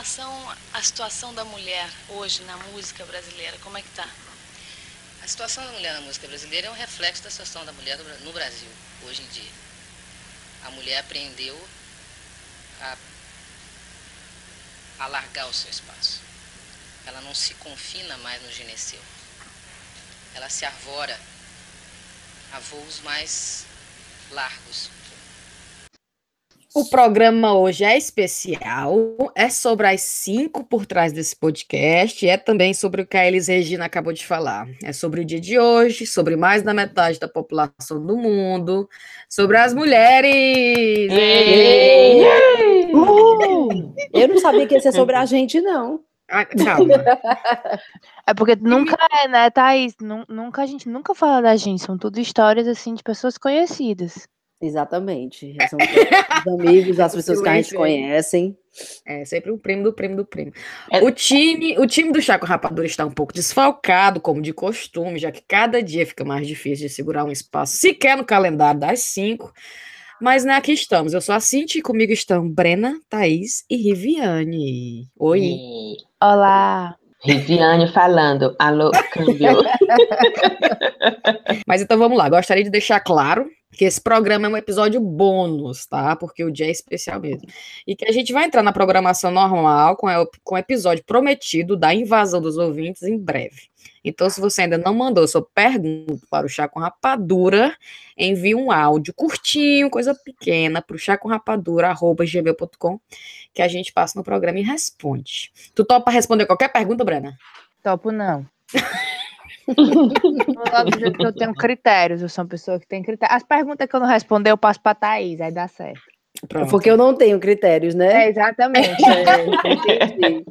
relação à situação da mulher hoje na música brasileira, como é que está? A situação da mulher na música brasileira é um reflexo da situação da mulher no Brasil, hoje em dia. A mulher aprendeu a alargar o seu espaço. Ela não se confina mais no gineceu. Ela se arvora a voos mais largos. O programa hoje é especial, é sobre as cinco por trás desse podcast, é também sobre o que a Elis Regina acabou de falar. É sobre o dia de hoje, sobre mais da metade da população do mundo, sobre as mulheres. Uh! Eu não sabia que ia ser sobre a gente, não. Ah, calma. É porque nunca é, né, Thaís? Nunca a gente nunca fala da gente, são tudo histórias assim de pessoas conhecidas. Exatamente. São os amigos, as pessoas que a gente conhecem. É, sempre o primo do primo do primo. É. O time, o time do Chaco Rapadura está um pouco desfalcado, como de costume, já que cada dia fica mais difícil de segurar um espaço sequer no calendário das cinco. Mas né, aqui estamos. Eu sou a Cinti e comigo estão Brena, Thaís e Riviane. Oi. E... Olá. Riviane falando. Alô, câmbio. Mas então vamos lá. Gostaria de deixar claro que esse programa é um episódio bônus, tá? Porque o dia é especial mesmo. E que a gente vai entrar na programação normal com, com o episódio prometido da invasão dos ouvintes em breve. Então, se você ainda não mandou sua pergunta para o Chá com Rapadura, envie um áudio curtinho, coisa pequena, para o chacomrapadura.gmail.com, que a gente passa no programa e responde. Tu topa responder qualquer pergunta, Brena? Topo não. Que eu tenho critérios, eu sou uma pessoa que tem critérios. As perguntas que eu não responder, eu passo para Thaís, aí dá certo. Pronto. Porque eu não tenho critérios, né? É, exatamente. é,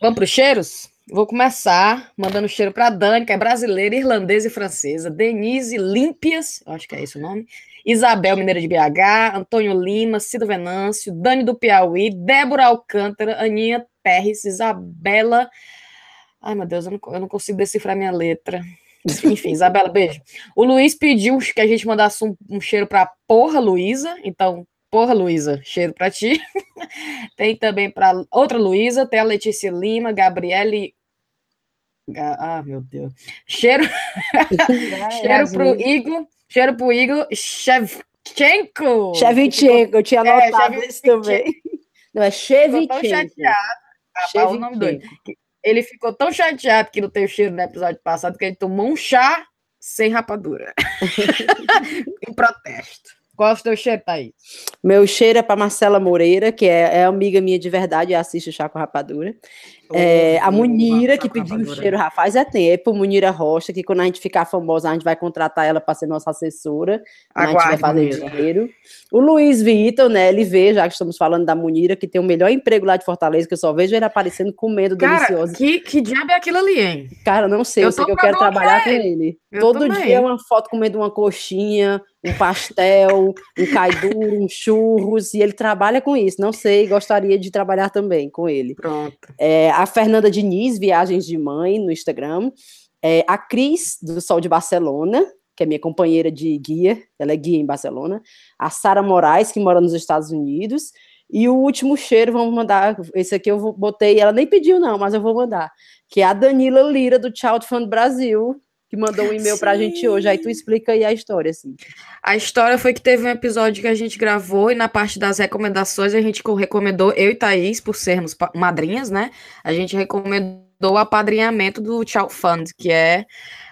Vamos para os cheiros? Vou começar mandando cheiro para Dani, que é brasileira, irlandesa e francesa. Denise Límpias, acho que é esse o nome. Isabel Mineira de BH, Antônio Lima, Cido Venâncio, Dani do Piauí, Débora Alcântara, Aninha Terres, Isabela. Ai, meu Deus, eu não, eu não consigo decifrar minha letra. Enfim, Isabela, beijo. O Luiz pediu que a gente mandasse um, um cheiro para porra, Luísa. Então, porra, Luísa, cheiro para ti. tem também para outra Luísa, tem a Letícia Lima, Gabriele. Ah, meu Deus. Cheiro. cheiro pro Igor. Cheiro pro Igor Shevchenko. Shevchenko, eu tinha é, anotado é, isso também. Não, é Shevchenko. Ficou tão Ah, o nome dele. Ele ficou tão chateado que não teve cheiro no episódio passado que ele tomou um chá sem rapadura. em protesto. Qual é o teu cheiro, Thaís? Meu cheiro é para Marcela Moreira, que é, é, amiga minha de verdade e assiste o Chá com Rapadura. É, a Munira, que pediu o cheiro já faz é tempo. Munira Rocha, que quando a gente ficar famosa, a gente vai contratar ela para ser nossa assessora. a gente vai fazer Munira. dinheiro. O Luiz Vitor, né? Ele vê, já que estamos falando da Munira, que tem o melhor emprego lá de Fortaleza, que eu só vejo ele aparecendo comendo Cara, delicioso. Que, que diabo é aquilo ali, hein? Cara, não sei. Eu, eu sei que eu quero trabalhar com ele. Eu Todo também. dia é uma foto comendo uma coxinha um pastel, um caiduro, um churros, e ele trabalha com isso. Não sei, gostaria de trabalhar também com ele. Pronto. É, a Fernanda Diniz, Viagens de Mãe, no Instagram. É, a Cris, do Sol de Barcelona, que é minha companheira de guia, ela é guia em Barcelona. A Sara Moraes, que mora nos Estados Unidos. E o último cheiro, vamos mandar. Esse aqui eu botei, ela nem pediu, não, mas eu vou mandar. Que é a Danila Lira, do Child Fund Brasil, que mandou um e-mail para a gente hoje. Aí tu explica aí a história, assim. A história foi que teve um episódio que a gente gravou e na parte das recomendações a gente recomendou, eu e Thaís, por sermos madrinhas, né? A gente recomendou o apadrinhamento do Child Fund, que é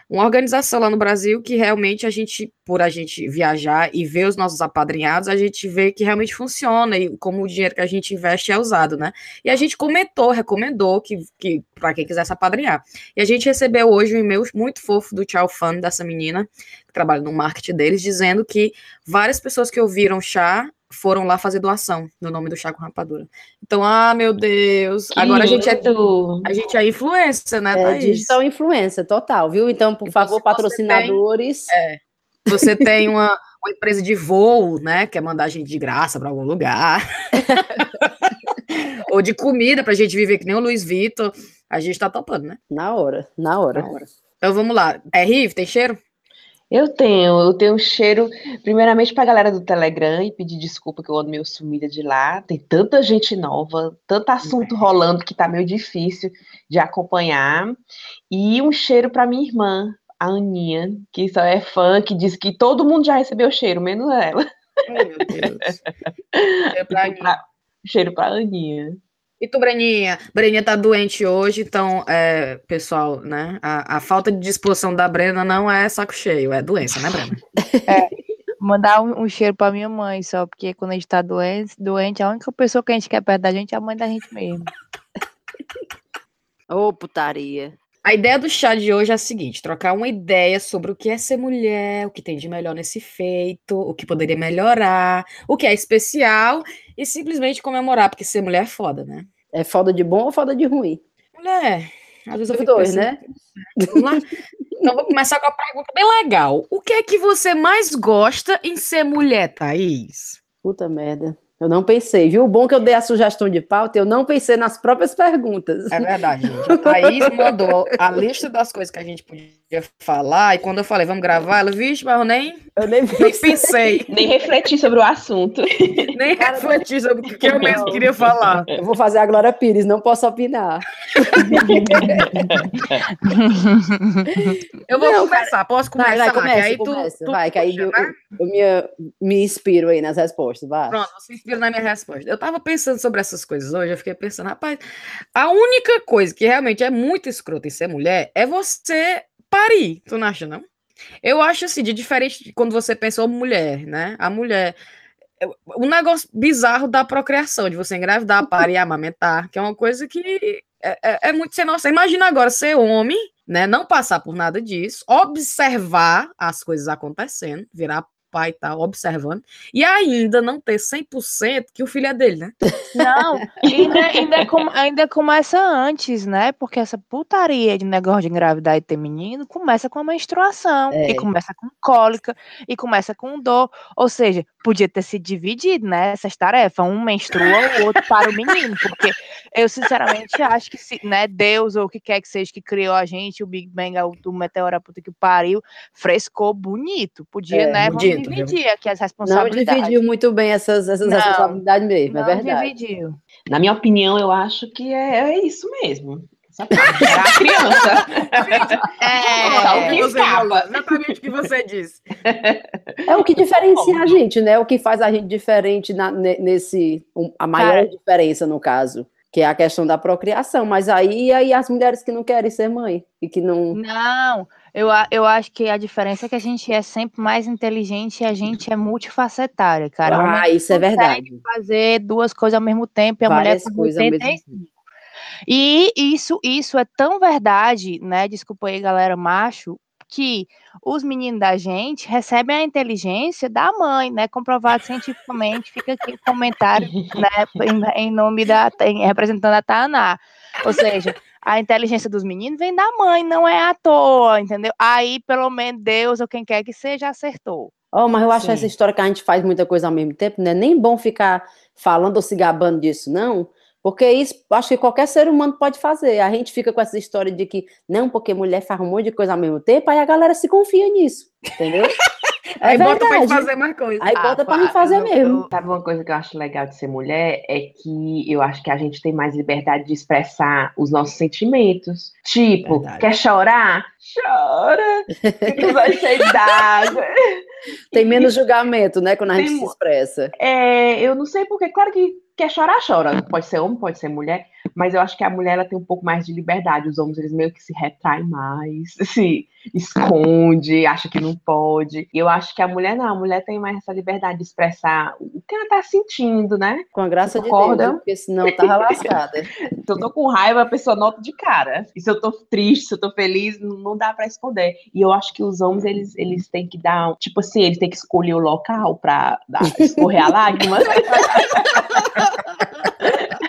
uma organização lá no Brasil que realmente a gente, por a gente viajar e ver os nossos apadrinhados, a gente vê que realmente funciona e como o dinheiro que a gente investe é usado, né? E a gente comentou, recomendou que, que para quem quisesse apadrinhar. E a gente recebeu hoje um e-mail muito fofo do Tchau Fan dessa menina, que trabalha no marketing deles, dizendo que várias pessoas que ouviram chá foram lá fazer doação no nome do chá com rapadura. Então, ah, meu Deus. Que Agora a gente é a gente é influência, né, é, Digital influência, total, viu? Então, por então, favor, patrocinadores. Tem, é, você tem uma, uma empresa de voo, né, quer mandar a gente de graça para algum lugar. Ou de comida pra gente viver que nem o Luiz Vitor. A gente tá topando, né? Na hora, na hora. Na hora. Então vamos lá. É Rive, tem cheiro? Eu tenho, eu tenho um cheiro, primeiramente pra galera do Telegram e pedir desculpa que eu ando meio sumida de lá. Tem tanta gente nova, tanto assunto rolando que tá meio difícil de acompanhar. E um cheiro pra minha irmã, a Aninha, que só é fã, que diz que todo mundo já recebeu cheiro, menos ela. Oh, meu Deus. É pra pra- cheiro pra Aninha. E tu, Breninha? Breninha tá doente hoje, então, é, pessoal, né? A, a falta de disposição da Brena não é saco cheio, é doença, né, Brena? Mandar um, um cheiro pra minha mãe só, porque quando a gente tá doente, doente, a única pessoa que a gente quer perto da gente é a mãe da gente mesmo. Ô, putaria. A ideia do chá de hoje é a seguinte: trocar uma ideia sobre o que é ser mulher, o que tem de melhor nesse feito, o que poderia melhorar, o que é especial e simplesmente comemorar, porque ser mulher é foda, né? É foda de bom ou foda de ruim? Mulher, às vezes eu fico dois, pensando, né? Vamos lá? Então vou começar com a pergunta bem legal. O que é que você mais gosta em ser mulher, Thaís? Puta merda. Eu não pensei, viu? O bom que eu dei a sugestão de pauta, eu não pensei nas próprias perguntas. É verdade, gente. A Thaís mandou a lista das coisas que a gente podia falar, e quando eu falei, vamos gravar, ela, vixe, mas eu nem, Eu nem nem pensei. pensei, Nem refleti sobre o assunto. nem refleti sobre o que eu mesmo queria falar. Eu vou fazer a Glória Pires, não posso opinar. Eu vou Não, começar, posso começar? Vai, vai, começa, aí tu- começa. tu vai, que aí eu, eu me, me inspiro aí nas respostas, vai. Pronto, você inspira na minha resposta. Eu tava pensando sobre essas coisas hoje, eu fiquei pensando, rapaz, a única coisa que realmente é muito escrota em ser mulher é você parir. Tu não acha, não? Eu acho assim, de diferente de quando você pensa em mulher, né? A mulher. Um negócio bizarro da procriação, de você engravidar, parir, amamentar, que é uma coisa que é, é- é muito sem noção. Imagina agora ser homem, né? Não passar por nada disso, observar as coisas acontecendo, virar pai e tal, observando, e ainda não ter 100% que o filho é dele, né? Não, ainda, ainda, com- ainda começa antes, né? Porque essa putaria de negócio de engravidar e ter menino começa com a menstruação, É. e começa com cólica, e começa com dor. Ou seja, podia ter se dividido, né? Essas tarefas. Um menstrua, o outro para o menino. Porque eu, sinceramente, acho que se, né, Deus, ou o que quer que seja que criou a gente, o Big Bang, o meteoro, puta que pariu, frescou bonito. Podia, É, né? Vamos bonito, viu? dividir aqui as Não responsabilidades. dividiu muito bem essas, essas Não, responsabilidades mesmo, é Não verdade. dividiu. Na minha opinião, eu acho que é, é isso mesmo. Essa parte. Era a criança. É, que você escapa. exatamente o que você disse. É o que diferencia a gente, né? O que faz a gente diferente na- ne- nesse. a maior Cara. diferença, no caso, que é a questão da procriação. Mas aí, aí as mulheres que não querem ser mãe e que não. Não, eu, a- eu acho que a diferença é que a gente é sempre mais inteligente e a gente é multifacetária, cara. Ah, isso é verdade. fazer duas coisas ao mesmo tempo e a mulher Várias faz coisas ao mesmo 85. E isso, isso é tão verdade, né? Desculpa aí, galera, macho, que os meninos da gente recebem a inteligência da mãe, né? Comprovado cientificamente, fica aqui o comentário, né? Em, em nome da, em- representando a Taná. Ou seja, a inteligência dos meninos vem da mãe, não é à toa, entendeu? Aí, pelo menos, Deus ou quem quer que seja, acertou. Oh, mas eu acho Sim. essa história que a gente faz muita coisa ao mesmo tempo, não é nem bom ficar falando ou se gabando disso, não. Porque isso, acho que qualquer ser humano pode fazer. A gente fica com essa história de que, não, porque mulher faz um monte de coisa ao mesmo tempo, aí a galera se confia nisso, entendeu? É Aí bota pra fazer mais coisa. Aí Ah, bota pra gente fazer eu- mesmo. eu- Sabe uma coisa que eu acho legal de ser mulher? É que eu acho que a gente tem mais liberdade de expressar os nossos sentimentos. Tipo, Verdade. quer chorar? Chora! Fica vai cheio d'água. Tem menos julgamento, né, quando a gente Tem se expressa. É, eu não sei porque, claro que quer chorar, chora. Pode ser homem, pode ser mulher, mas eu acho que a mulher ela tem um pouco mais de liberdade. Os homens, eles meio que se retraem mais, se esconde, acha que não pode. E eu acho que a mulher não, a mulher tem mais essa liberdade de expressar o que ela tá sentindo, né? Com a graça de Concorda? Deus, porque senão tava lascada. Se eu tô com raiva, a pessoa nota de cara. E se eu tô triste, se eu tô feliz, não dá pra esconder. E eu acho que os homens, eles, eles têm que dar, tipo assim, eles têm que escolher o local pra dar, escorrer a lágrima.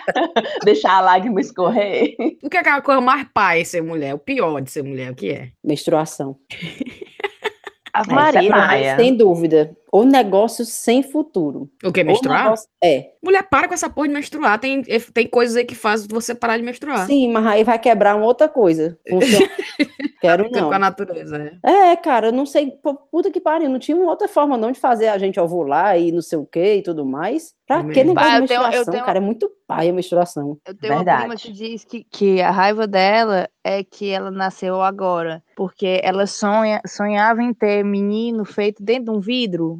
Deixar a lágrima escorrer. O que é aquela coisa mais pai ser mulher? O pior de ser mulher, o que é? Menstruação. A é Maria? Maia. Sem dúvida. Ou negócio sem futuro. O que, menstruar? negócio- É. Mulher, para com essa porra de menstruar. Tem, tem coisas aí que faz você parar de menstruar. Sim, mas aí vai quebrar uma outra coisa. Quero não. com a natureza, é. É, cara, eu não sei, puta que pariu, não tinha uma outra forma não de fazer a gente ovular e não sei o que e tudo mais. Pra que negócio Bah, de eu tenho- eu menstruação, tenho- cara? É muito pai a menstruação. Eu tenho uma prima Verdade. que diz que, que a raiva dela é que ela nasceu agora, porque ela sonha, sonhava em ter menino feito dentro de um vidro.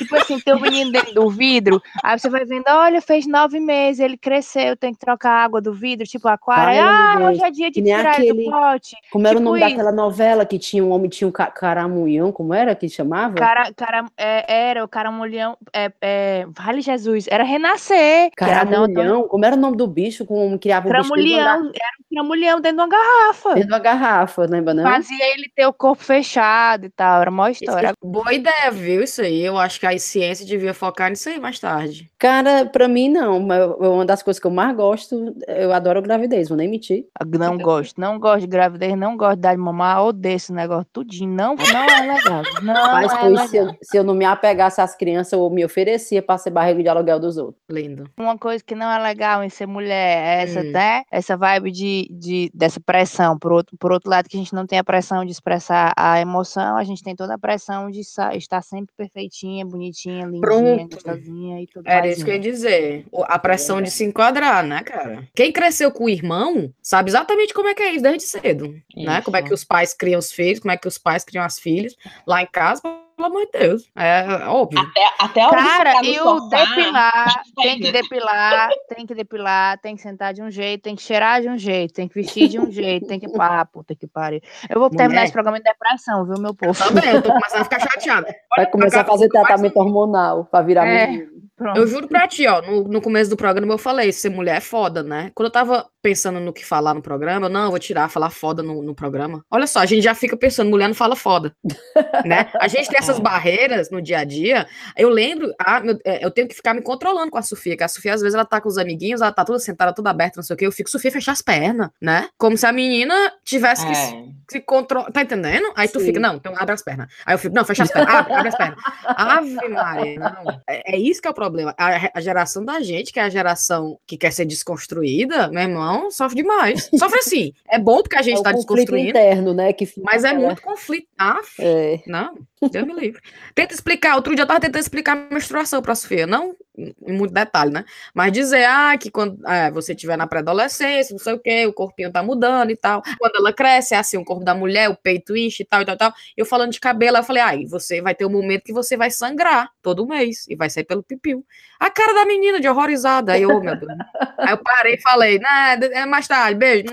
tipo assim, ter um menino dentro do vidro, aí você vai vendo, olha, fez nove meses, ele cresceu, tem que trocar a água do vidro, tipo aquário. Ah, Deus, hoje é dia de tirar ele aquele- do pote. Como era o Tipo nome isso. daquela novela que tinha um homem, tinha um ca- caramunhão, como era que chamava? Cara, cara, é, era o caramulhão, é, é, vale Jesus, era renascer. que era não, Caramulhão, como era o nome do bicho com o homem que criava o bicho era um tramulhão dentro de uma garrafa. Dentro de uma garrafa, lembra não? Fazia ele ter o corpo fechado e tal, era uma história. Boa ideia, viu? Isso aí. Eu acho que a ciência devia focar nisso aí mais tarde. Cara, pra mim não, uma das coisas que eu mais gosto, eu adoro gravidez, vou nem mentir. Não gosto, não gosto de gravidez, não gosto de dar de mamar, odeio esse negócio tudinho, não, não é legal, não Mas é pois, se, legal. eu, se eu não me apegasse às crianças, eu me oferecia pra ser barriga de aluguel dos outros. Lindo. Uma coisa que não é legal em ser mulher é essa, Hum. né? Essa vibe de, de, dessa pressão. Por outro, por outro lado, que a gente não tem a pressão de expressar a emoção, a gente tem toda a pressão de estar sempre perfeitinha, bonitinha, lindinha, Pronto. gostosinha e tudo Era mais. isso que eu ia dizer. A pressão de se enquadrar, né, cara? Quem cresceu com o irmão sabe exatamente como é que é isso desde cedo. Né? Como é que Isso. os pais criam os filhos, como é que os pais criam as filhas. Lá em casa, pelo amor de Deus. É, é óbvio. Até, até a de Cara, e o depilar, tem que depilar, tem que depilar, tem que sentar de um jeito, tem que cheirar de um jeito, tem que vestir de um jeito, tem que. Ah, puta que pariu. Eu vou terminar Mulher. esse programa em depressão, viu, meu povo? Também, eu tô começando a ficar chateada. Vai começar a fazer tratamento hormonal pra virar É. menino. Pronto. Eu juro pra ti, ó, no, no começo do programa eu falei, ser mulher é foda, né? Quando eu tava pensando no que falar no programa, eu, não, eu vou tirar, falar foda no, no programa. Olha só, a gente já fica pensando, mulher não fala foda, né? A gente tem essas É. barreiras no dia a dia. Eu lembro, ah, meu- é, eu tenho que ficar me controlando com a Sofia, que a Sofia às vezes ela tá com os amiguinhos, ela tá toda sentada, toda aberta, não sei o quê, eu fico, Sofia, fechar as pernas, né? Como se a menina tivesse que se- É. se controlar, tá entendendo? Aí tu Sim. fica, não, então abre as pernas. Aí eu fico, não, fecha as pernas, abre, abre as pernas. Ave Maria, não. É, é isso que é o problema. A, a geração da gente, que é a geração que quer ser desconstruída, meu irmão, sofre demais. Sofre assim. É bom porque a gente É o tá desconstruindo, interno, né? Que fica mas é muito conflito. Ah, É. não, Deus me livre. Tenta explicar, outro dia eu tava tentando explicar a menstruação pra Sofia, não em muito detalhe, né? Mas dizer, ah, que quando é, você estiver na pré-adolescência, não sei o quê, o corpinho tá mudando e tal. Quando ela cresce, é assim, o corpo da mulher, o peito enche e tal, e tal, e tal. Eu falando de cabelo, eu falei, ai, você vai ter um momento que você vai sangrar todo mês, e vai sair pelo pipiu. A cara da menina de horrorizada, aí, ô, meu Deus. Aí eu parei e falei, nah, é mais tarde, beijo,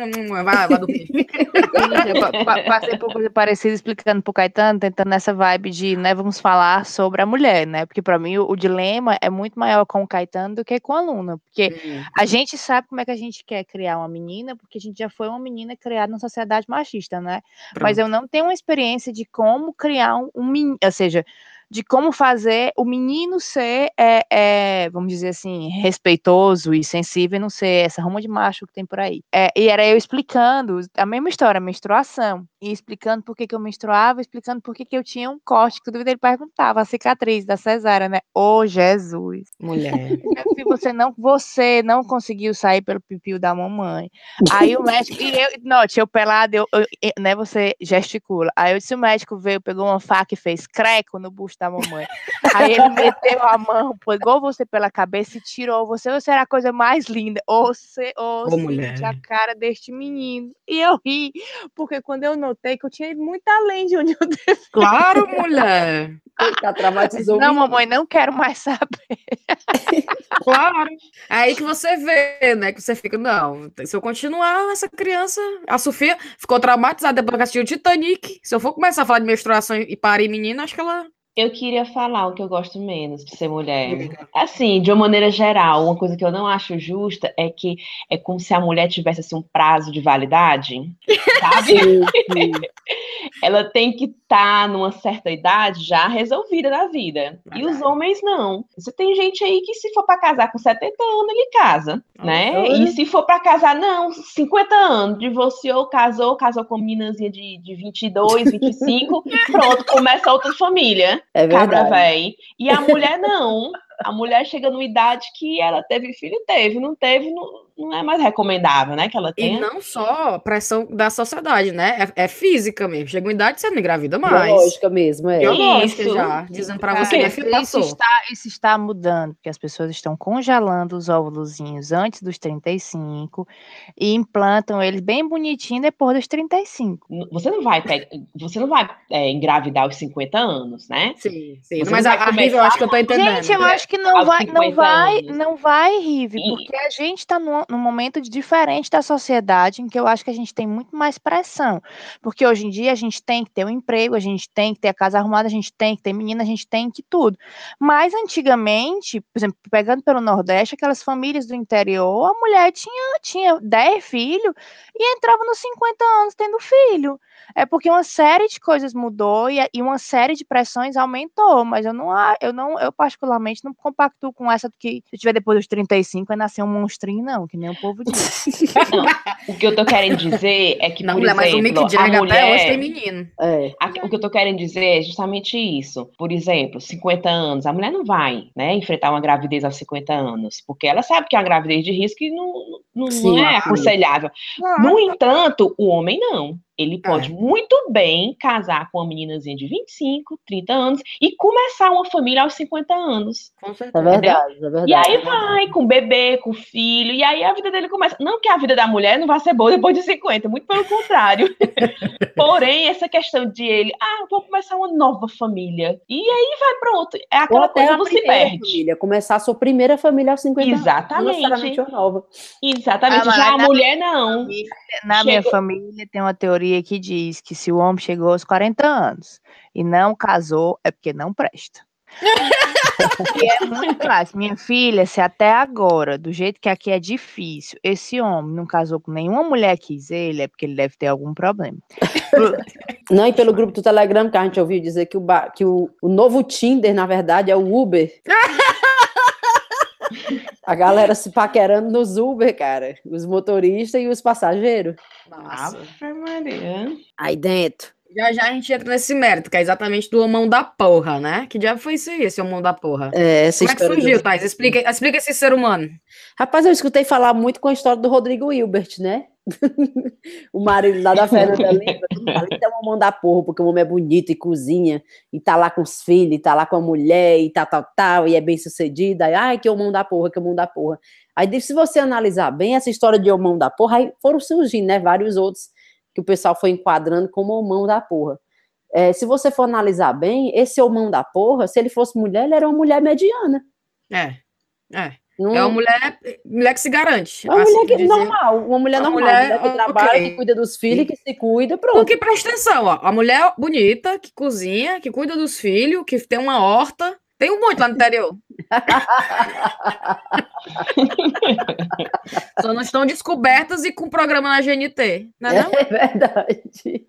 vai, vai. Eu pa- passei por coisa parecida explicando pro Caetano, tentando nessa vibe de, né, vamos falar sobre a mulher, né? Porque pra mim o, o dilema é muito maior com o Caetano do que com a Luna, porque a gente sabe como é que a gente quer criar uma menina, porque a gente já foi uma menina criada numa sociedade machista, né? Mas pronto. eu não tenho uma experiência de como criar um, um menino, ou seja, de como fazer o menino ser, é, é, vamos dizer assim, respeitoso e sensível e não ser essa ruma de macho que tem por aí. É, e era eu explicando a mesma história, a menstruação, e explicando por que, que eu menstruava, explicando por que, que eu tinha um corte, que dúvida ele perguntava, a cicatriz da cesárea, né? Ô, Jesus! Mulher. Filho, você não, você não conseguiu sair pelo pipiu da mamãe. Aí o médico, e eu, note, eu pelado, eu, eu- né, você gesticula. Aí eu disse, o médico veio, pegou uma faca e fez creco no busto da mamãe. Aí ele meteu a mão, pegou você pela cabeça e tirou você. Você era a coisa mais linda. Ô, você, mulher. a cara deste menino. E eu ri, porque quando eu notei que eu tinha ido muito além de onde eu devia. Claro, mulher. Tá traumatizou Não, mamãe, não quero mais saber. Claro. É aí que você vê, né? Que você fica, não, se eu continuar, essa criança. A Sofia ficou traumatizada depois que assistiu o Titanic. Se eu for começar a falar de menstruação e parir menina, acho que ela. Eu queria falar o que eu gosto menos de ser mulher. Assim, de uma maneira geral, uma coisa que eu não acho justa é que é como se a mulher tivesse assim, um prazo de validade, sabe? Ela tem que estar tá numa certa idade já resolvida da vida. Verdade. E os homens não. Você tem gente aí que se for para casar com 70 anos, ele casa, né? E se for para casar, não, 50 anos, divorciou, casou, casou com meninazinha de, de 22, 25, pronto, começa outra família. É verdade. Cabra. E a mulher não. A mulher chega numa idade que ela teve filho, teve, não teve, não, não é mais recomendável, né? Que ela tenha. E não só pressão da sociedade, né? É, é física mesmo. Chega uma idade você não engravida mais. Biológica mesmo, é. Biológica isso. já. Dizendo pra você, é, filho, isso está, isso está mudando, porque as pessoas estão congelando os óvulozinhos antes dos 35 e implantam eles bem bonitinho depois dos 35. Você não vai pegar, você não vai é, engravidar aos 50 anos, né? Sim, sim. Você Mas a, a Rive, eu acho que eu tô entendendo. Gente, eu acho que não vai, não vai, não vai, Rive, porque a gente tá no, num momento diferente da sociedade, em que eu acho que a gente tem muito mais pressão. Porque hoje em dia a gente tem que ter um emprego, a gente tem que ter a casa arrumada, a gente tem que ter menina, a gente tem que tudo. Mas antigamente, por exemplo, pegando pelo Nordeste, aquelas famílias do interior, a mulher tinha, tinha 10 filhos e entrava nos 50 anos tendo filho. É porque uma série de coisas mudou e, e uma série de pressões aumentou, mas eu não, eu não, eu particularmente não compacto com essa que se tiver depois dos 35 vai nascer um monstrinho, não, que nem o povo diz. Não, o que eu tô querendo dizer é que, não, por mulher, exemplo, mas o Mick Jagger mulher, até hoje tem menino. É. A, o que eu tô querendo dizer é justamente isso. Por exemplo, 50 anos, a mulher não vai, né, enfrentar uma gravidez aos 50 anos, porque ela sabe que é uma gravidez de risco e não, não, Sim, não é aconselhável. No entanto, o homem não. Ele pode é. muito bem casar com uma meninazinha de 25, 30 anos e começar uma família aos 50 anos. Com certeza. É verdade, é verdade. E aí é vai, com bebê, com filho, e aí a vida dele começa. Não que a vida da mulher não vá ser boa depois de 50, muito pelo contrário. Porém, essa questão de ele, ah, vou começar uma nova família. E aí vai pronto. É aquela coisa que se perde. Família, começar a sua primeira família aos 50 Exatamente. anos. Exatamente. Uma nova. Exatamente. Ah, Já a mulher não. Na minha família tem uma teoria teoria que diz que se o homem chegou aos 40 anos e não casou, é porque não presta. e é muito fácil. Minha filha, se até agora, do jeito que aqui é difícil, esse homem não casou com nenhuma mulher que quis ele, é porque ele deve ter algum problema. Não, e pelo grupo do Telegram que a gente ouviu dizer que o, que o, o novo Tinder, na verdade, é o Uber. A galera se paquerando nos Uber, cara. Os motoristas e os passageiros. Nossa. Maria. Aí dentro. Já já a gente entra nesse mérito, que é exatamente do homão da porra, né? Que diabo foi isso aí, esse homão da porra? É, essa Como é que surgiu, do... Thais? Explica, explica esse ser humano. Rapaz, eu escutei falar muito com a história do Rodrigo Hilbert, né? o marido lá da Fernanda tem uma mão da porra, porque o homem é bonito e cozinha, e tá lá com os filhos, e tá lá com a mulher, e tal, tal, tal, e é bem sucedido, aí, ai, que mão da porra, que mão da porra. Aí, se você analisar bem essa história de mão da porra, aí foram surgindo, né, vários outros que o pessoal foi enquadrando como mão da porra. É, se você for analisar bem, esse mão da porra, se ele fosse mulher, ele era uma mulher mediana. É, é. Não... É uma mulher, mulher que se garante. É uma assim mulher que, normal, uma mulher uma normal, mulher, que trabalha, okay. que cuida dos filhos, que se cuida, pronto. Porque presta atenção, ó, a mulher bonita, que cozinha, que cuida dos filhos, que tem uma horta, tem um monte lá no interior. Só não estão descobertas e com programa na GNT, não é, não? é verdade.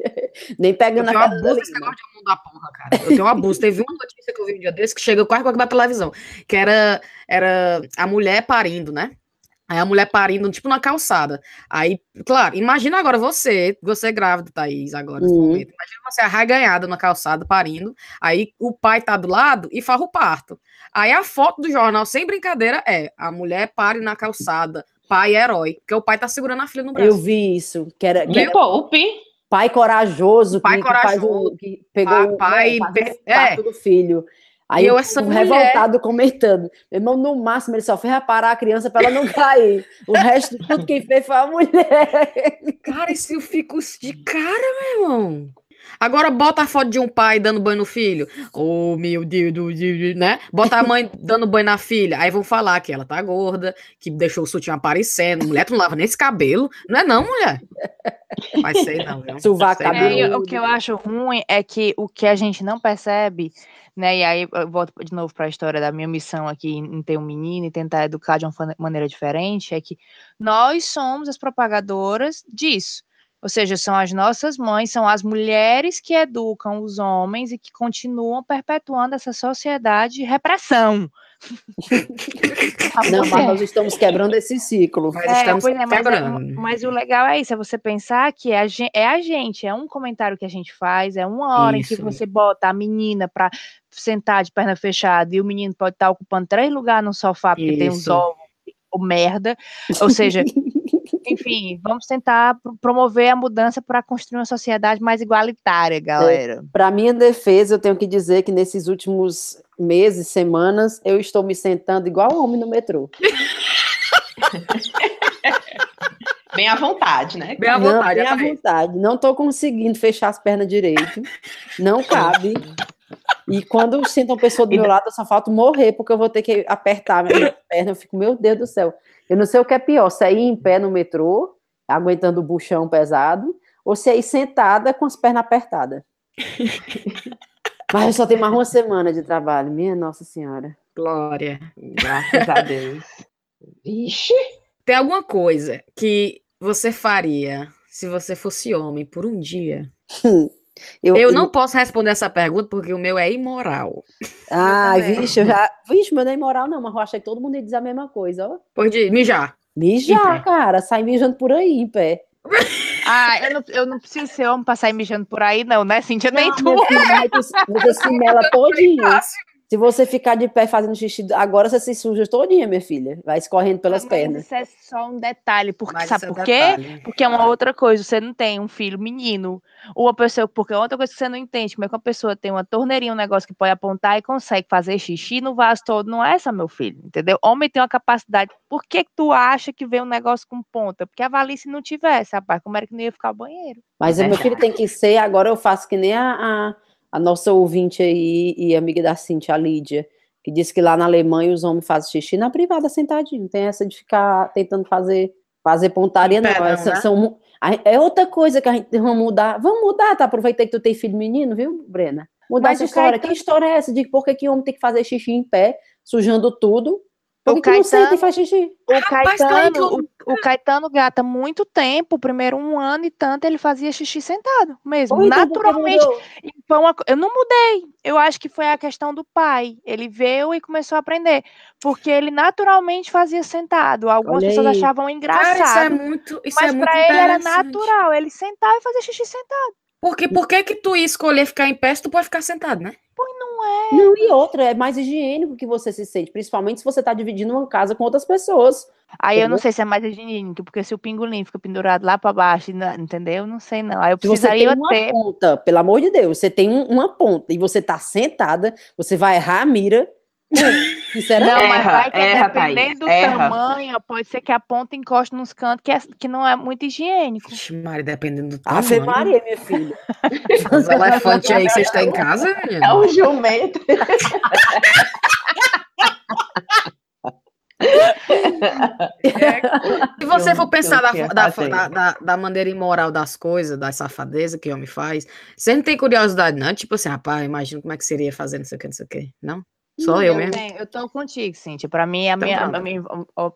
Nem pega na cara. Eu tenho um abuso desse negócio de mundo da porra, cara. Eu tenho um abuso. Teve uma notícia que eu vi um dia desse que chegou quase com a televisão, que era, era a mulher parindo, né? Aí a mulher parindo, tipo, na calçada. Aí, claro, imagina agora você, você é grávida, Thaís, agora, nesse uhum. momento. Imagina você arreganhada na calçada, parindo. Aí o pai tá do lado e farra o parto. Aí a foto do jornal, sem brincadeira, é a mulher pare na calçada, pai é herói. Porque o pai tá segurando a filha no braço. Eu vi isso. Que era, que era... poupe. Pai corajoso. Pai que, corajoso. Que, que pegou pai, o, pai, é. do filho. Aí eu, essa mulher... revoltado comentando. Meu irmão, no máximo, ele só fez reparar a criança para ela não cair. o resto, tudo quem fez foi a mulher. Cara, isso eu fico de cara, meu irmão. Agora bota a foto de um pai dando banho no filho. Oh, meu Deus, né? Bota a mãe dando banho na filha. Aí vão falar que ela tá gorda, que deixou o sutiã aparecendo. Mulher, tu não lava nem esse cabelo. Não é não, mulher? Vai ser não, viu? É, o que eu acho ruim é que o que a gente não percebe né? E aí eu volto de novo para a história da minha missão aqui em ter um menino e tentar educar de uma maneira diferente, é que nós somos as propagadoras disso. Ou seja, são as nossas mães, são as mulheres que educam os homens e que continuam perpetuando essa sociedade de repressão. Não, mas nós estamos quebrando esse ciclo. Mas É, estamos é, mas, é- quebrando. mas o legal é isso, é você pensar que é a, gen- é a gente, é um comentário que a gente faz, é uma hora em que Isso. você bota a menina pra sentar de perna fechada e o menino pode estar ocupando três lugares no sofá porque tem uns Isso. ovos ou merda. Ou seja, enfim, vamos tentar pro- promover a mudança para construir uma sociedade mais igualitária, galera. Para minha defesa, eu tenho que dizer que nesses últimos meses, semanas, eu estou me sentando igual homem no metrô. Bem à vontade, né? Bem à não, vontade, bem à vontade. Não estou conseguindo fechar as pernas direito. Não cabe. E quando senta uma pessoa do meu lado, eu só falta morrer, porque eu vou ter que apertar a minha perna. Eu fico, meu Deus do céu. Eu não sei o que é pior, se é ir em pé no metrô, aguentando o buchão pesado, ou se é ir sentada com as pernas apertadas. Mas eu só tenho mais uma semana de trabalho, minha Nossa Senhora. Glória. Graças a Deus. Vixe. Tem alguma coisa que você faria se você fosse homem por um dia? Eu não posso responder essa pergunta porque o meu é imoral. Ai, também. vixe, eu já. Vixe, meu não é imoral, não, mas eu achei que todo mundo ia dizer a mesma coisa, ó. Pois de mijar. Mijar, cara, sai mijando por aí, em pé. Ah, eu não, eu não preciso ser homem pra sair mijando por aí, não, né, Cintia? Nem Não, tu. minha filha, mas tu- Você se mela todinha. Se você ficar de pé fazendo xixi, agora você se suja todinha, minha filha. Vai escorrendo pelas Mas pernas. Isso é só um detalhe, porque Mas sabe é por quê? detalhe. Porque é uma outra coisa, você não tem um filho menino, ou uma pessoa, porque é outra coisa que você não entende, como é que uma pessoa tem uma torneirinha, um negócio que pode apontar e consegue fazer xixi no vaso todo, não é essa, meu filho, entendeu? Homem tem uma capacidade, por que tu acha que vem um negócio com ponta? Porque avalie se não tivesse, rapaz, como era que não ia ficar o banheiro? Mas o meu filho tem que ser, agora eu faço que nem a, a, a nossa ouvinte aí e amiga da Cintia, a Lídia, que disse que lá na Alemanha os homens fazem xixi na privada sentadinho. Não tem essa de ficar tentando fazer, fazer pontaria, não. não, Essa- né? são é outra coisa que a gente vamos mudar. Vamos mudar, tá? Aproveitei que tu tem filho menino, viu, Brena? Mudar Mas essa história. Caetano- Que história é essa de por que, que homem tem que fazer xixi em pé, sujando tudo? Por O que, que não senta e Caetano- faz xixi? O Rapaz, Caetano, o, o Caetano gata muito tempo, primeiro um ano e tanto, ele fazia xixi sentado mesmo, Ou então, naturalmente. E uma co- eu não mudei. Eu acho que foi a questão do pai. Ele veio e começou a aprender. Porque ele naturalmente fazia sentado. Algumas pessoas achavam Cara, engraçado. isso é muito, isso mas é muito pra ele era natural. Ele sentava e fazia xixi sentado. Porque por que que tu ia escolher ficar em pé se tu pode ficar sentado, né? Não, e outra, é mais higiênico que você se sente, principalmente se você tá dividindo uma casa com outras pessoas. Aí eu não sei se é mais higiênico, porque se o pingolim fica pendurado lá pra baixo, na- entendeu? Não sei não. Aí eu Se você tem precisaria uma ter. ponta, pelo amor de Deus, você tem um- uma ponta e você tá sentada, você vai errar a mira. Sinceramente. Não, mas Erra, vai que é erra, dependendo do erra. tamanho, pode ser que a ponta encoste nos cantos que, é- que não é muito higiênico. Ixi, Maria, dependendo do tamanho. Ave Maria, minha filha. Os elefantes aí que vocês têm em casa, É menina. um jumento. Se você for Eu- pensar eu da, da, da, da- da maneira imoral das coisas, das safadezas que o homem faz, você não tem curiosidade, não? Tipo assim, rapaz, imagina como é que seria fazer não sei o que, não sei o que. Não? Só eu, mesmo. tenho- eu tô contigo, Cíntia. Pra mim, a, Então minha, a, minha,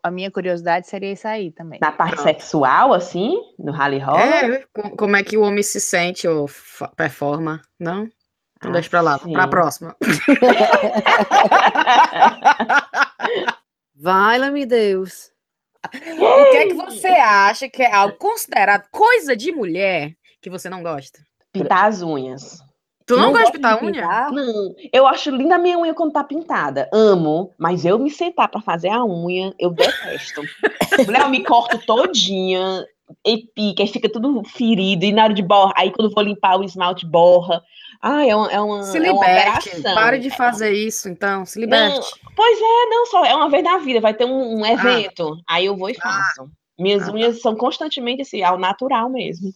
a minha curiosidade seria isso aí também. Na parte Pronto. sexual, assim, no rally rola. É, co- como é que o homem se sente ou performa, não? Então Ah, deixa pra lá, sim. pra próxima. Vai-me Deus. O que é que você acha que é algo considerado coisa de mulher que você não gosta? Pintar as unhas. Tu não, gosta de pintar unha? pintar? Não, eu acho linda a minha unha quando tá pintada. Amo, mas eu me sentar pra fazer a unha, eu detesto. Mulher, eu me corto todinha, e pica, aí fica tudo ferido, e na hora de borra, aí quando eu vou limpar o esmalte, borra. Ai, é uma, é uma, Se é uma liberte. Pare de fazer isso, então. Se liberte. Pois é, não, só é uma vez na vida, vai ter um, um evento, aí eu vou e faço. Minhas Ah, unhas são constantemente assim, ao natural mesmo.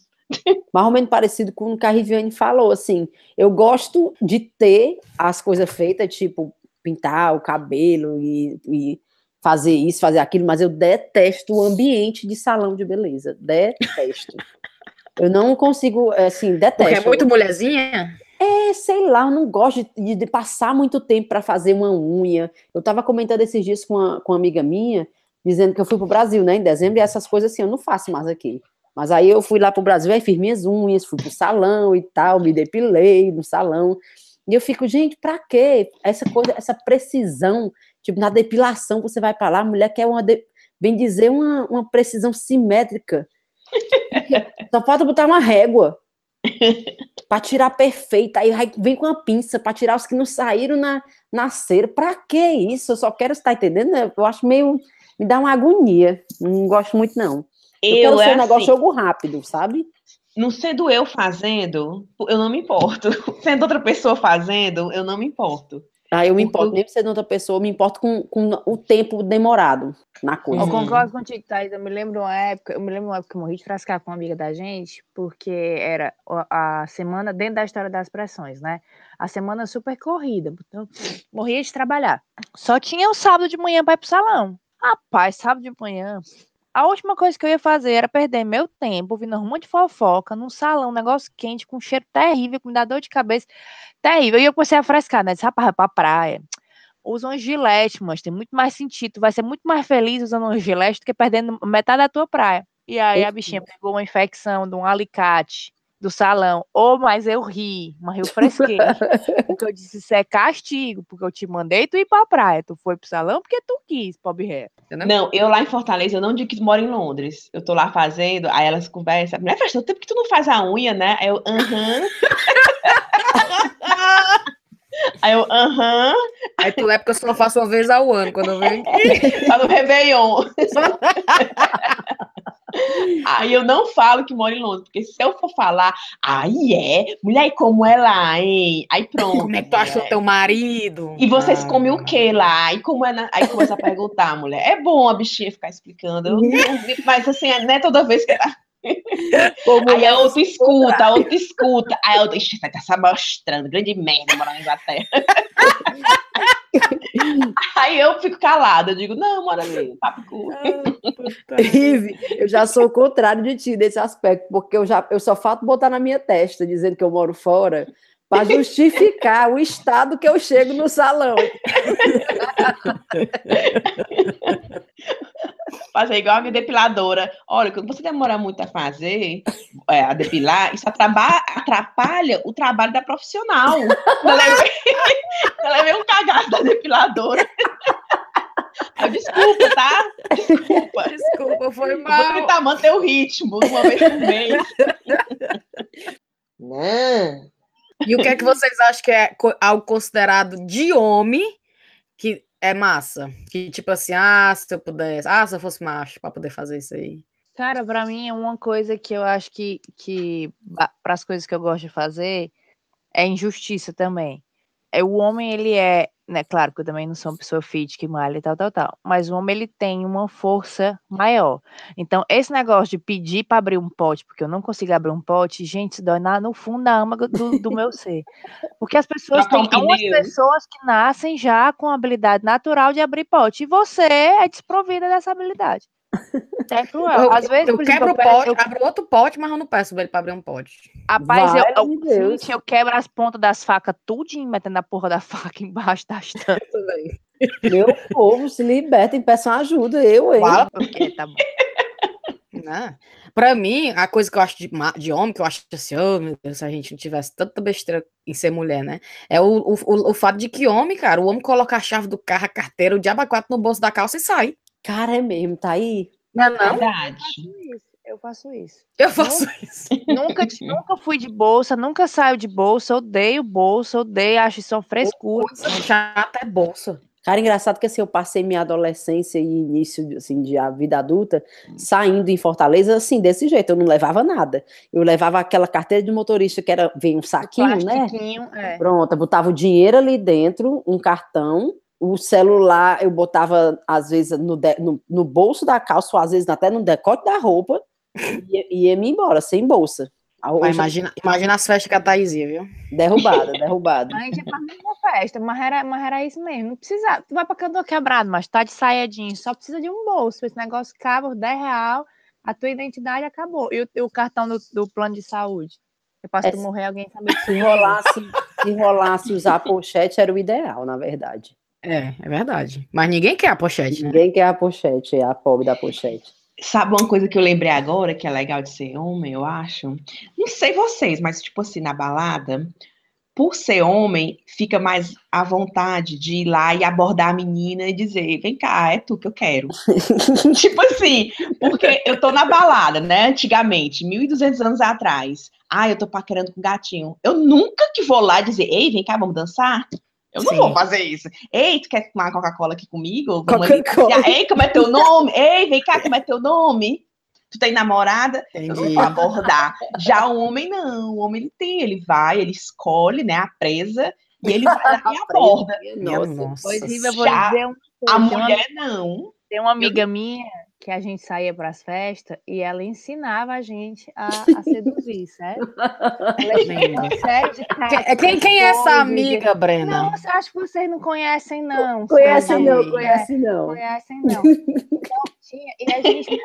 mais ou menos parecido com o que a Riviane falou, assim, eu gosto de ter as coisas feitas, tipo, pintar o cabelo e, e fazer isso, fazer aquilo, mas eu detesto o ambiente de salão de beleza, detesto. eu não consigo, assim, detesto. Porque é muito mulherzinha? É, sei lá, eu não gosto de, de passar muito tempo para fazer uma unha. Eu tava comentando esses dias com uma, com uma amiga minha, dizendo que eu fui pro Brasil, né, em dezembro, e essas coisas assim, eu não faço mais aqui. Mas aí eu fui lá pro Brasil, aí fiz minhas unhas, fui pro salão e tal, me depilei no salão. E eu fico, gente, pra quê? Essa coisa, essa precisão, tipo, na depilação, você vai pra lá, a mulher quer uma, de... bem dizer, uma, uma precisão simétrica. Só falta botar uma régua para tirar perfeita. Aí vem com a pinça para tirar os que não saíram na, na cera. Para que isso? Eu só quero estar tá entendendo. Eu acho meio. Me dá uma agonia. Não gosto muito, não. Eu, eu quero ser um negócio assim, jogo rápido, sabe? Não sendo eu fazendo, eu não me importo. Sendo outra pessoa fazendo, eu não me importo. Ah, eu me importo, nem sendo outra pessoa, eu me importo com, com o tempo demorado na coisa. Eu concordo contigo, Thaís. Eu me lembro uma época, eu me lembro uma época que eu morri de frascar com uma amiga da gente, porque era a semana dentro da história das pressões, né? A semana super corrida. Então, morria de trabalhar. Só tinha o sábado de manhã para ir pro salão. Rapaz, sábado de manhã, a última coisa que eu ia fazer era perder meu tempo vindo um monte de fofoca num salão, um negócio quente, com um cheiro terrível, que me dá dor de cabeça terrível. E eu comecei a frescar, né? Disse, rapaz, pra praia. Usa um gilete, mas tem muito mais sentido. Tu vai ser muito mais feliz usando um gilete do que perdendo metade da tua praia. E aí a bichinha pegou uma infecção de um alicate do salão. Ou, oh, mas eu ri, mas eu fresquei. porque eu disse, isso é castigo, porque eu te mandei tu ir pra praia. Tu foi pro salão porque tu quis, pobre ré. Não, eu lá em Fortaleza, eu não digo que tu mora em Londres. Eu tô lá fazendo, aí elas conversam. Mulher, faz tanto tempo que tu não faz a unha, né? Aí eu, aham. Aí eu, aham. Aí tu é porque eu só faço uma vez ao ano, quando eu venho aqui. Só no Réveillon. Aí eu não falo que moro em Londres, porque se eu for falar, aí é, mulher, como é lá, hein? Aí pronto. Como é que tu achou teu marido? E vocês ah. comem o que lá? E como é na... Aí começa a perguntar, mulher. É bom a bichinha ficar explicando, eu, mas assim, não é toda vez que ela. Como aí a outra escuta, a outra escuta. Aí a outra, ixi, tá se mostrando, grande merda morar na Inglaterra. aí eu fico calada, eu digo, não, mora ali, papo ah, Ive, eu já sou o contrário de ti nesse aspecto, porque eu, já, eu só falta botar na minha testa, dizendo que eu moro fora, para justificar o estado que eu chego no salão. fazer igual a minha depiladora. Olha, quando você demora muito a fazer, é, a depilar, isso atrapalha o trabalho da profissional. Eu levei, eu levei um cagado da depiladora. Eu, desculpa, tá? Desculpa. Desculpa, foi mal. Vou tentar manter o ritmo uma vez por mês. Não. E o que é que vocês acham que é algo considerado de homem que é massa. Que tipo assim, ah, se eu pudesse, ah, se eu fosse macho para poder fazer isso aí. Cara, para mim é uma coisa que eu acho que, que para as coisas que eu gosto de fazer é injustiça também. É o homem ele é né, claro que eu também não sou uma pessoa fit que malha e tal, tal, tal, mas o homem ele tem uma força maior. Então, esse negócio de pedir para abrir um pote, porque eu não consigo abrir um pote, gente, isso dói na, no fundo da âmaga do, do meu ser. Porque as pessoas têm algumas pessoas que nascem já com a habilidade natural de abrir pote, e você é desprovida dessa habilidade. É cruel. Eu, Às vezes, eu quebro o pote, eu... abro outro pote, mas eu não peço ele para abrir um pote. Rapaz, eu, eu, gente, eu quebro as pontas das facas tudinho, metendo a porra da faca embaixo da tampas. Meu povo, se libertem, peçam ajuda. Eu, hein? Fala porque tá bom. Né? Pra mim, a coisa que eu acho de, de homem, que eu acho assim, oh, meu Deus, se a gente não tivesse tanta besteira em ser mulher, né? É o, o, o, o fato de que homem, cara, o homem coloca a chave do carro, a carteira, o diabo no bolso da calça e sai. Cara, é mesmo, tá aí. Não, é não. Verdade. Eu faço isso. Eu faço nunca, isso. Nunca, nunca fui de bolsa, nunca saio de bolsa, odeio bolsa, odeio, acho isso uma frescura. Chata é bolsa. Cara, engraçado que assim, eu passei minha adolescência e início assim, de a vida adulta saindo em Fortaleza, assim, desse jeito. Eu não levava nada. Eu levava aquela carteira de motorista que era, vem um saquinho, né? É. Pronto, eu botava o dinheiro ali dentro, um cartão, o celular eu botava, às vezes, no, de, no, no, bolso da calça, ou às vezes até no decote da roupa, e ia me embora, sem bolsa. Hoje, imagina, imagina as festas que a Thaís ia, viu? Derrubada, derrubada. A gente ia pra mesma festa, mas era, mas era isso mesmo. Não precisa, tu vai pra cantor quebrado, mas tá de saiadinho, só precisa de um bolso. Esse negócio acaba, 10 real, a tua identidade acabou. E o, o cartão do, do, plano de saúde? Eu posso é, morrer, alguém saber que se rolasse, se rolasse usar pochete era o ideal, na verdade. É, é verdade. Mas ninguém quer a pochete, né? Ninguém quer a pochete, é a pobre da pochete. Sabe uma coisa que eu lembrei agora, que é legal de ser homem, eu acho? Não sei vocês, mas tipo assim, na balada, por ser homem, fica mais à vontade de ir lá e abordar a menina e dizer: vem cá, é tu que eu quero. tipo assim, porque eu tô na balada, né? Antigamente, 1.200 anos atrás. Ah, eu tô paquerando com gatinho. Eu nunca que vou lá dizer: ei, vem cá, vamos dançar. Eu não Sim. vou fazer isso. Ei, tu quer tomar Coca-Cola aqui comigo? Coca-Cola. Ei, como é teu nome? Ei, vem cá, como é teu nome? Tu tem namorada? Eu não Entendi. vou abordar. Já o homem não, o homem ele tem, ele vai, ele escolhe, né, a presa, e ele vai lá e aborda. Minha Nossa. nossa. Pois, Riva, eu vou Já dizer um A mulher não. Tem uma amiga minha que a gente saía para as festas e ela ensinava a gente a, a seduzir, certo? Série de Quem, quem, é essa amiga, Brena? Não, eu acho que vocês não conhecem, não. Conhece sabe? não, Amiga. conhece não. Conhecem, não. Então, tinha, e a gente.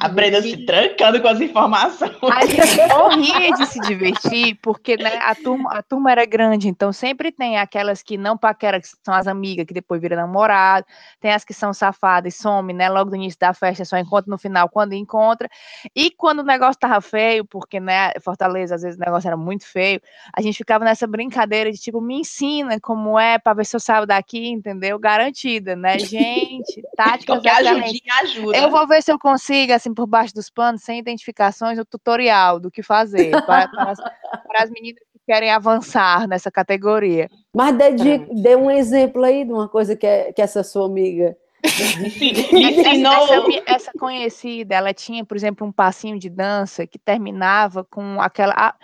A Brenda se trancando com as informações. A gente morria de se divertir, porque né, a, turma, a turma era grande, então sempre tem aquelas que não paqueram, que são as amigas, que depois viram namorado, tem as que são safadas e some, né? Logo no início da festa, só encontra no final quando encontra. E quando o negócio tava feio, porque, né, Fortaleza, às vezes o negócio era muito feio, a gente ficava nessa brincadeira de tipo, me ensina como é, pra ver se eu saio daqui, entendeu? Garantida, né? Gente, táticas Qualquer ajudinha ajuda. Eu vou ver se eu consigo, assim, por baixo dos panos, sem identificações, o tutorial do que fazer para, para as, para as meninas que querem avançar nessa categoria. Mas dê, dê um exemplo aí de uma coisa que, é- que essa sua amiga. Essa, ensinou. essa conhecida, ela tinha, por exemplo, um passinho de dança que terminava com aquela. a-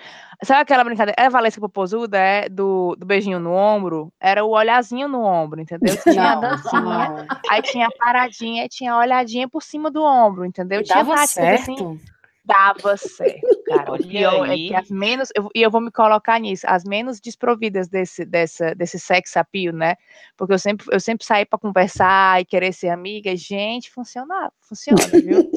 sabe aquela brincadeira? É a Valesca Popozuda, é? Do, do beijinho no ombro? Era o olhazinho no ombro, entendeu? Tinha a Não, dancinha, não. aí tinha a paradinha, e tinha a olhadinha por cima do ombro, entendeu? E tinha dava táticas assim. Dava certo, cara. Olha O pior é aí. que as menos, eu- e eu vou me colocar nisso, as menos desprovidas desse, dessa, desse sex appeal, né? Porque eu sempre, eu sempre saí para conversar e querer ser amiga, gente, funcionava, funciona, viu?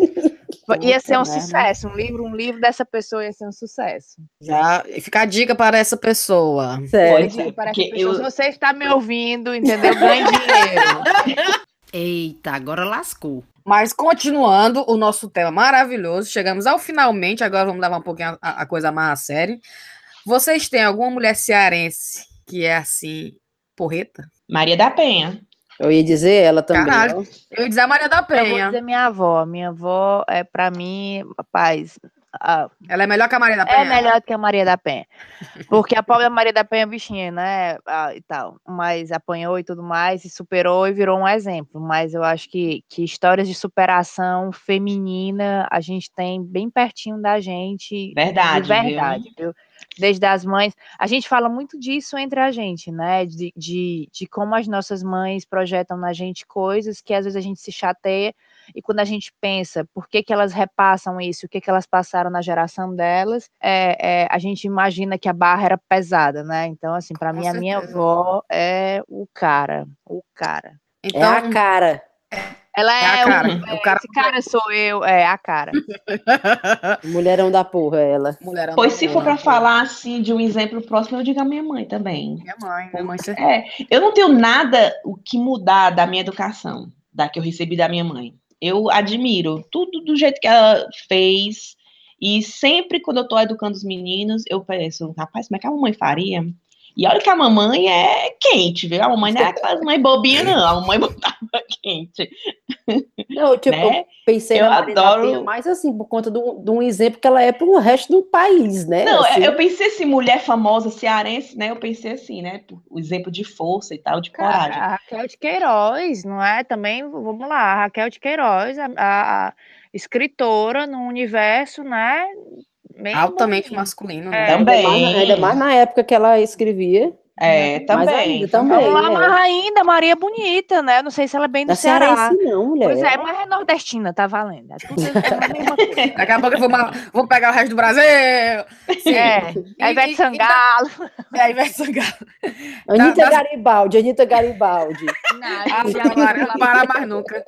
ia ser um sucesso, um livro, um livro dessa pessoa ia ser um sucesso. Já fica a dica para essa pessoa. Sério. Pode- Para essa pessoa, eu- Se você está me ouvindo, entendeu? Ganhe dinheiro. Eita, agora lascou. Mas continuando o nosso tema maravilhoso, chegamos ao finalmente, agora vamos levar um pouquinho a, a coisa mais a sério. Vocês têm alguma mulher cearense que é assim, porreta? Maria da Penha. Eu ia dizer ela também. Caralho. Eu ia dizer a Maria da Eu vou Penha. dizer minha avó. Minha avó é para mim, rapaz, a- Ela é melhor que a Maria da Penha? É melhor que a Maria da Penha. Porque a pobre Maria da Penha é bichinha, né? ah, e tal. Mas apanhou e tudo mais, e superou e virou um exemplo. Mas eu acho que, que histórias de superação feminina a gente tem bem pertinho da gente. Verdade, De verdade, viu? Desde as mães. A gente fala muito disso entre a gente, né? De, de, de como as nossas mães projetam na gente coisas que às vezes a gente se chateia. E quando a gente pensa por que, que elas repassam isso, o que, que elas passaram na geração delas, é, é, a gente imagina que a barra era pesada, né? Então, assim, para mim, a minha avó é o cara, o cara. É Então, a cara. Ela É é, cara, é, o cara- esse cara sou eu, é a cara. Mulherão da porra, ela. mulherão Pois se for porra. para falar assim de um exemplo próximo, eu digo a minha mãe também. Minha mãe, minha mãe. você- É, eu não tenho nada o que mudar da minha educação, da que eu recebi da minha mãe. Eu admiro tudo do jeito que ela fez. E sempre quando eu tô educando os meninos, eu penso, rapaz, como é que a mamãe faria? E olha que a mamãe é quente, viu? A mamãe não é aquelas mãe bobinha, não. A mamãe botava quente, Não, tipo, eu né? pensei Eu na adoro- Penha mais assim, por conta do- de um exemplo que ela é pro resto do país, né? Não, Assim, eu pensei assim, mulher famosa cearense, né? Eu pensei assim, né? O exemplo de força e tal, de Cara, coragem. a Raquel de Queiroz, não é? Também, vamos lá, a Raquel de Queiroz, a, a- a escritora no universo, né? Bem Altamente masculino, É. né? ainda mais, Também. na- ainda mais na época que ela escrevia. É, Mais também. ainda, também. Vamos lá, é. mas ainda, Maria Bonita, né? Eu não sei se ela é bem do Não é Ceará. cearense não, mulher. Pois é, mas é nordestina, tá valendo. É tudo é a mesma coisa. Daqui a pouco eu vou, vou pegar o resto do Brasil. Sim. É, a E- Ivete e- e Sangalo. É, aí vai sangar. Anitta das- Garibaldi, Anitta Garibaldi. Ah, para, não parar mais nunca.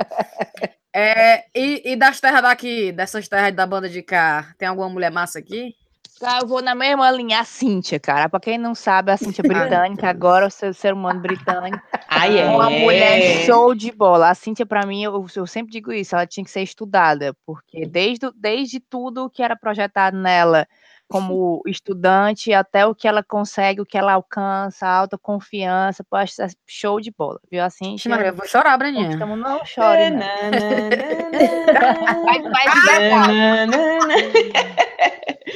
É, e, e das terras daqui, dessas terras da banda de cá, tem alguma mulher massa aqui? Cara, eu vou na mesma linha, a Cíntia, cara. Pra quem não sabe, a Cíntia britânica, agora o seu ser humano britânico. Ai, é. Uma mulher show de bola. A Cíntia, pra mim, eu, eu sempre digo isso, ela tinha que ser estudada, porque desde, desde tudo que era projetado nela como estudante até o que ela consegue, o que ela alcança, a autoconfiança, pô, acho é show de bola, viu? A Ixi, Cíntia, Maria, eu vou chorar, Breninha. conquistamos, não chore, não. Vai, vai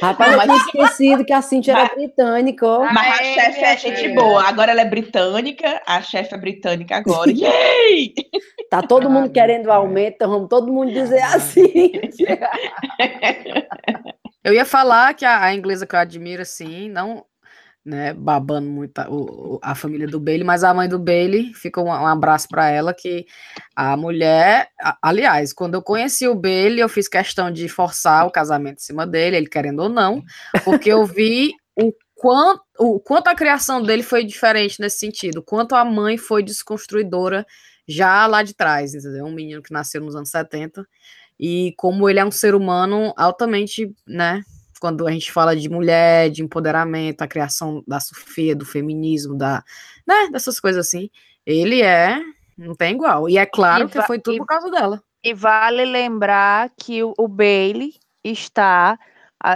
Rapaz, eu tinha esquecido que a Cintia era britânica, ó. Mas a chefe é gente boa. Agora ela é britânica, a chefe é britânica agora. Yay! Tá todo mundo querendo aumento, então vamos todo mundo dizer assim. Eu ia falar que a, a inglesa que eu admiro, assim, não né, babando muito a, o- a família do Bailey, mas a mãe do Bailey, fica um, um abraço para ela, que a mulher, a- aliás, quando eu conheci o Bailey, eu fiz questão de forçar o casamento em cima dele, ele querendo ou não, porque eu vi o quanto, o quanto a criação dele foi diferente nesse sentido, quanto a mãe foi desconstruidora já lá de trás, entendeu? Um menino que nasceu nos anos 70, e como ele é um ser humano altamente, né, quando a gente fala de mulher, de empoderamento, a criação da Sofia, do feminismo, da, né, dessas coisas assim, ele é, não tem igual. E é claro E que foi tudo e- por causa dela. E vale lembrar que o, o Bailey está,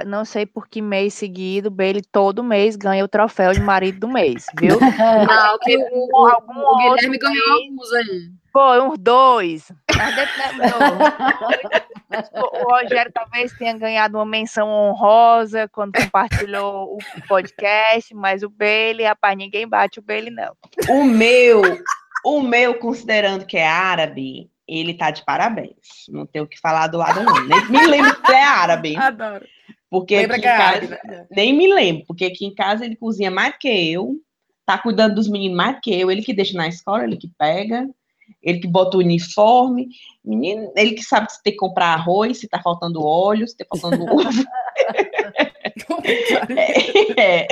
não sei por que mês seguido, o Bailey todo mês ganha o troféu de marido do mês, viu? Não, que o, o- o Guilherme ganhou alguns aí. Foi uns dois. Mas deve- não, o, Rogério talvez tenha ganhado uma menção honrosa quando compartilhou o podcast, mas o Bailey, rapaz, ninguém bate o Bailey, não. O meu, o meu, considerando que é árabe, ele tá de parabéns. Não tenho o que falar do lado, não. Nem me lembro que é árabe. Adoro. Porque Lembra que em é casa, árabe, né? nem me lembro, porque aqui em casa ele cozinha mais que eu, tá cuidando dos meninos mais que eu, ele que deixa na escola, ele que pega, ele que bota o uniforme, menino, ele que sabe se tem que comprar arroz, se tá faltando óleo, se tá faltando ovo. É.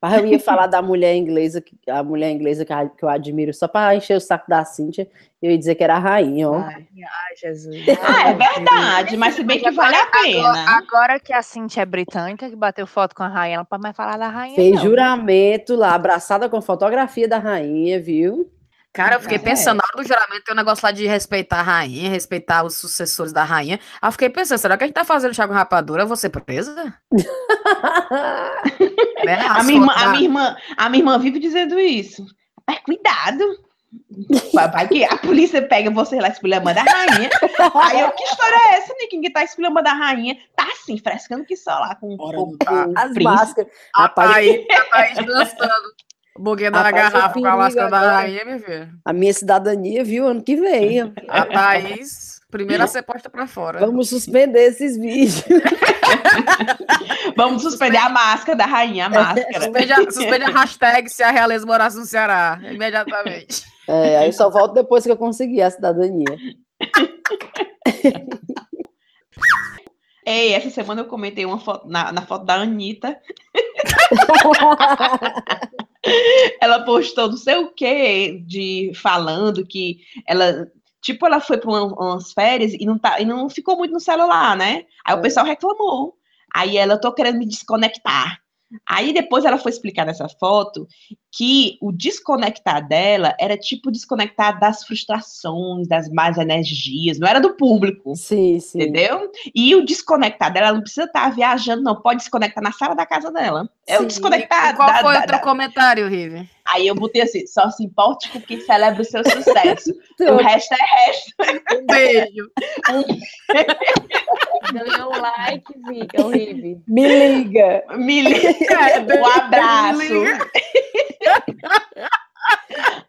Mas eu ia falar da mulher inglesa, que- a mulher inglesa que, eu admiro, só pra encher o saco da Cintia, eu ia dizer que era a rainha, ó. Ai, Ai, Jesus. Ah, é verdade, mas se bem que vale a pena. Agora, agora que a Cintia é britânica, que bateu foto com a rainha, ela não pode mais falar da rainha, Fez não. juramento lá, abraçada com fotografia da rainha, viu? Cara, eu fiquei É. pensando, na hora do juramento tem um negócio lá de respeitar a rainha, respeitar os sucessores da rainha. Aí eu fiquei pensando, será que a gente tá fazendo chá com rapadura? Eu vou ser presa? Né? A minha, irmã, fotos a, da- minha irmã, a minha irmã vive dizendo isso. Mas cuidado. Vai que a polícia pega você lá esculhambando a rainha. Aí eu, que história é essa, Nick? Ninguém tá esculhambando a rainha. Tá assim, frescando que só lá com, Ora, não tá. o As príncipe. máscaras. A Thaís dançando. Boguinha da garrafa com a máscara da rainha, minha filha. a minha cidadania, viu? Ano que vem. A Thaís, primeira a ser posta pra fora. Vamos suspender esses vídeos. Vamos suspender a máscara da rainha, a máscara. Suspende a, suspende a hashtag se a realeza morasse no Ceará, imediatamente. É, aí eu só volto depois que eu conseguir a cidadania. Ei, essa semana eu comentei uma foto na, na foto da Anitta. ela postou não sei o que de falando que ela tipo ela foi para umas férias e não tá e não ficou muito no celular, né? Aí o É. pessoal reclamou. Aí ela tô querendo me desconectar. Aí depois ela foi explicar nessa foto que o desconectar dela era tipo desconectar das frustrações, das más energias, não era do público. Sim, sim. Entendeu? E o desconectar dela, ela não precisa estar viajando, não. Pode desconectar na sala da casa dela. É o desconectar. E qual da- foi da- o teu da- comentário, Rive? Aí eu botei assim: só se importe com quem celebra o seu sucesso. o resto é resto. Um beijo. Ganhou um like, horrível. Me liga. Me liga. Um abraço.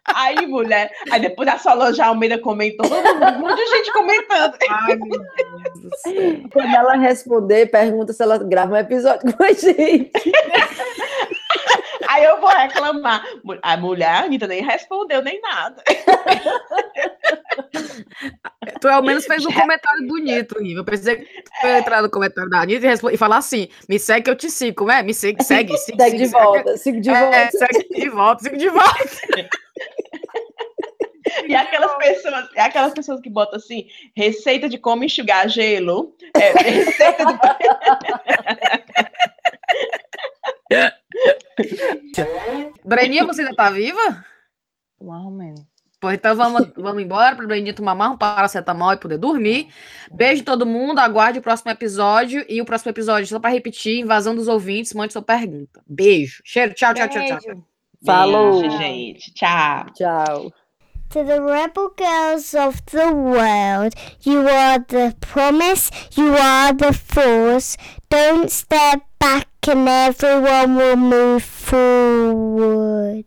Aí, mulher. Aí depois a Solange Almeida comentou. Um monte de gente comentando. Ai, meu Deus do céu. Quando ela responder, pergunta se ela grava um episódio com a gente. Aí eu vou reclamar. A mulher, a Anitta, nem respondeu nem nada. Tu ao menos fez um comentário bonito, Rive. Eu pensei que tu ia entrar no comentário da Anitta e, e falar assim: me segue que eu te sigo, como é? Me segue, segue, segue, Segue de volta, sigo de É, volta. segue de volta, sigo de volta. E aquelas pessoas, e aquelas pessoas que botam assim, receita de como enxugar gelo. é, receita de... Breninha, você ainda tá viva? Mais ou menos. Pois então vamos, vamos embora para Breninha tomar mais um paracetamol e poder dormir. Beijo todo mundo, aguarde o próximo episódio. E o próximo episódio, só para repetir, invasão dos ouvintes, mande sua pergunta. Beijo. Cheiro, tchau, tchau, tchau, tchau. Falou. Beijo, gente. Tchau. Tchau. To the rebel girls of the world, you are the promise, you are the force. Don't step back and everyone will move forward.